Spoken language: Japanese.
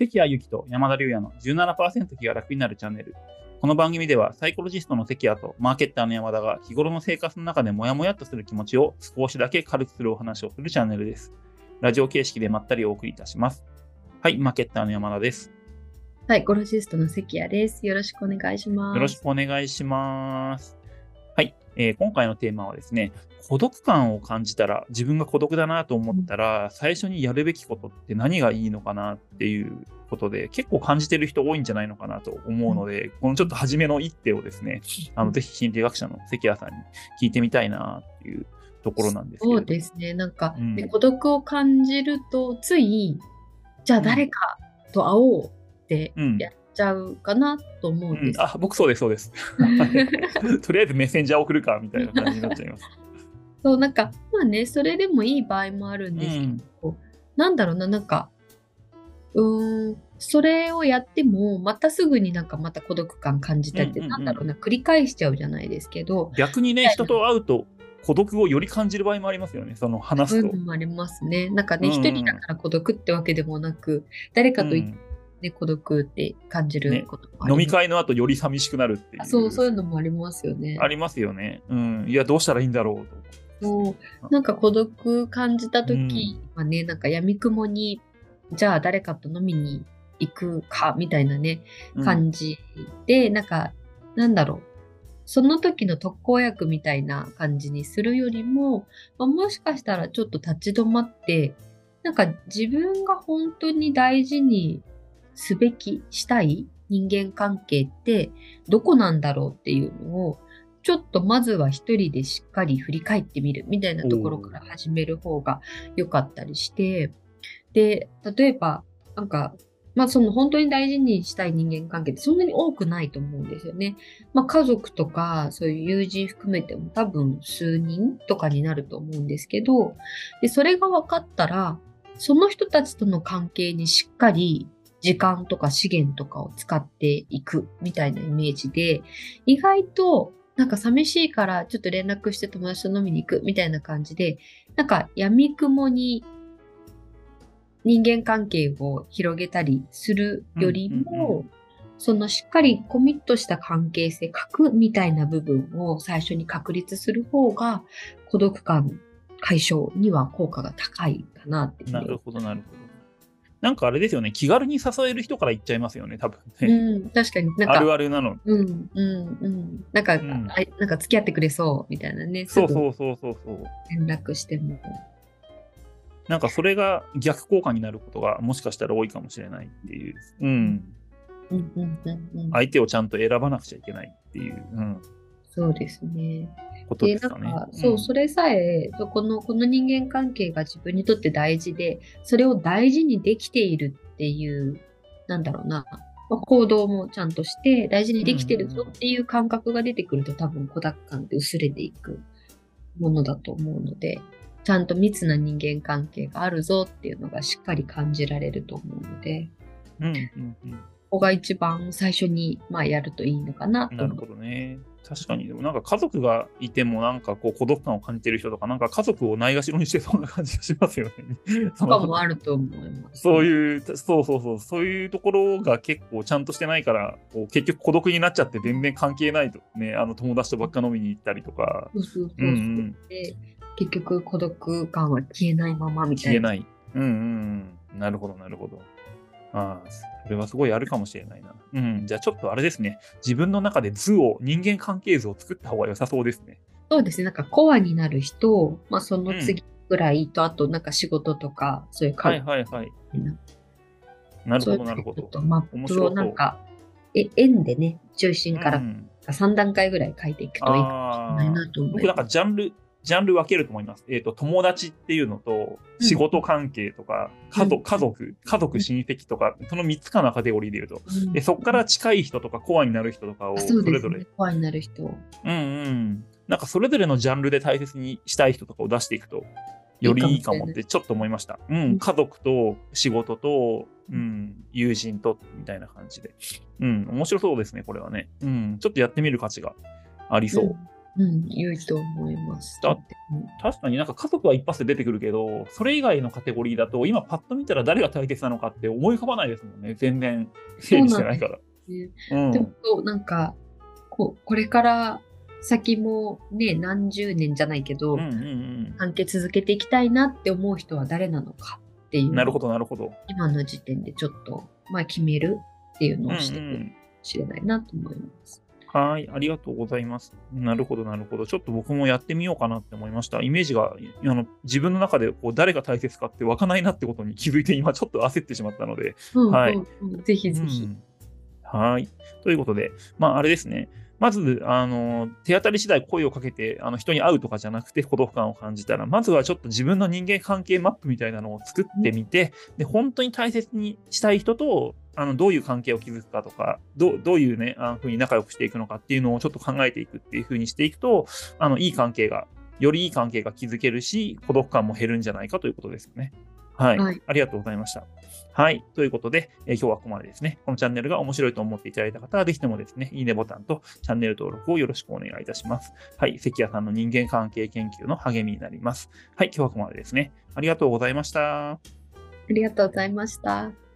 関谷由紀と山田龍也の17%気が楽になるチャンネル。この番組ではサイコロジストの関谷とマーケッターの山田が日頃の生活の中でモヤモヤっとする気持ちを少しだけ軽くするお話をするチャンネルです。ラジオ形式でまったりお送りいたします。はい、マーケッターの山田です。はい、ゴロジストの関谷です。よろしくお願いします。よろしくお願いします。はい、えー今回のテーマはですね、孤独感を感じたら、自分が孤独だなと思ったら、最初にやるべきことって何がいいのかなっていうことで、結構感じてる人多いんじゃないのかなと思うので、このちょっと初めの一手をですね、あのぜひ心理学者の関谷さんに聞いてみたいなっていうところなんですけそうですね。なんか、うん。ね孤独を感じると、つい、じゃあ誰かと会おうってうん。やっちゃうかなと思うです。うんん、あ僕そうです、そうです。とりあえずメッセンジャー送るかみたいな感じになっちゃいます。そう、なんか、まあね、それでもいい場合もあるんですけど、なんだろうな、なんか、うーん、それをやっても、またすぐになんかまた孤独感感じたりって、うんうんうんなんだろうな、繰り返しちゃうじゃないですけど、逆にね、人と会うと孤独をより感じる場合もありますよね、その話すと。ありますね。なんかね、うん一人だから孤独ってわけでもなく、誰かといて、ね孤独って感じることもあります飲み会の後より寂しくなるっていう。あそう、そういうのもありますよね。ありますよね。うん。いや、どうしたらいいんだろうと。そうなんか孤独感じた時はね、なんか闇雲に、じゃあ誰かと飲みに行くかみたいなね、うん感じで、なんか、なんだろう。その時の特効薬みたいな感じにするよりも、まあ、もしかしたらちょっと立ち止まって、なんか自分が本当に大事にすべき、したい人間関係ってどこなんだろうっていうのを、ちょっとまずは一人でしっかり振り返ってみるみたいなところから始める方が良かったりして、で、例えば、なんか、まあその本当に大事にしたい人間関係ってそんなに多くないと思うんですよね。まあ家族とかそういう友人含めても多分数人とかになると思うんですけど、で、それが分かったら、その人たちとの関係にしっかり時間とか資源とかを使っていくみたいなイメージで、意外となんか寂しいからちょっと連絡して友達と飲みに行くみたいな感じで、なんか闇雲に人間関係を広げたりするよりも、そのしっかりコミットした関係性、核みたいな部分を最初に確立する方が孤独感解消には効果が高いかなってなるほど、なるほど。なんかあれですよね、気軽に誘える人から言っちゃいますよね、多分ね。うん、確かになんか、あるあるなの。うん、うん、うん。なんか、んあなんか付き合ってくれそうみたいなね。そうそうそうそう。連絡しても。なんかそれが逆効果になることがもしかしたら多いかもしれないっていう。うん。うん、うん、うん、うん。相手をちゃんと選ばなくちゃいけないっていう、うん、そうですね。ことで、ですかねなんか。、そう、それさえ、そこの、この人間関係が自分にとって大事で、それを大事にできているっていう、なんだろうな、まあ行動もちゃんとして、大事にできてるぞっていう感覚が出てくると、多分孤独感って薄れていくものだと思うので、ちゃんと密な人間関係があるぞっていうのがしっかり感じられると思うので、うんうんうん。ここが一番最初に、まあ、やるといいのかなとなるほどね。確かに、でもなんか家族がいてもなんかこう孤独感を感じてる人とか、なんか家族をないがしろにしてそうな感じがしますよね。そとかのもあると思います。そういう、そうそうそう、そういうところが結構ちゃんとしてないから、こう結局孤独になっちゃって全然関係ないとね、あの友達とばっか飲みに行ったりとか、そうそうそううんうん、で結局孤独感は消えないままみたいな。消えない。うんうんうん。なるほど、なるほど。ああ、それはすごいあるかもしれないな。うん。じゃあちょっとあれですね。自分の中で図を、人間関係図を作った方が良さそうですね。そうですね。なんかコアになる人、まあその次ぐらいと、あとなんか仕事とか、そういうはい関はいはい。係ななるほど、なるほどちょっ。とマップをなんか、え円でね、中心からうん3段階ぐらい書いていくといいかもしれないなと思い僕なんかます。ジャンル、ジャンル分けると思います。えっ、と、友達っていうのと、うん仕事関係とか、家族、うん家族、家族、親戚とか、その3つかのカテゴリーで言うと。うんで、そこから近い人とかコアになる人とかを、あそれぞれ、。コアになる人。うんうん。なんかそれぞれのジャンルで大切にしたい人とかを出していくと、よりいいかもってちょっと思いました。うん、家族と仕事と、うん、友人と、みたいな感じで。うん、面白そうですね、これはね。うん、ちょっとやってみる価値がありそう。うん、良いと思います。だ確かになんか家族は一発で出てくるけど、それ以外のカテゴリーだと、今パッと見たら誰が大切なのかって思い浮かばないですもんね。全然整理してないから。でうん、でもなんかこ、これから先もね、何十年じゃないけど、うんうんうん、関係続けていきたいなって思う人は誰なのかっていう。なるほど、なるほど。今の時点でちょっと、まあ決めるっていうのをしてくるかもしれないなと思います。うんうん、はい、ありがとうございます。なるほど、なるほど。ちょっと僕もやってみようかなって思いました。イメージが、あの自分の中でこう誰が大切かって湧かないなってことに気づいて、今ちょっと焦ってしまったので。うん、はい、うん。ぜひぜひ。はい。ということで、まあ、あれですね。まず、あの、手当たり次第声をかけて、あの、人に会うとかじゃなくて孤独感を感じたら、まずはちょっと自分の人間関係マップみたいなのを作ってみて、で、本当に大切にしたい人と、あの、どういう関係を築くかとか、どどういうね、あの、ふうに仲良くしていくのかっていうのをちょっと考えていくっていうふうにしていくと、あの、いい関係が、よりいい関係が築けるし、孤独感も減るんじゃないかということですよね。はい。はい、ありがとうございました。はい。ということで、えー、今日はここまでですね。このチャンネルが面白いと思っていただいた方は、ぜひともですね、いいねボタンとチャンネル登録をよろしくお願いいたします。はい。関谷さんの人間関係研究の励みになります。はい。今日はここまでですね。ありがとうございました。ありがとうございました。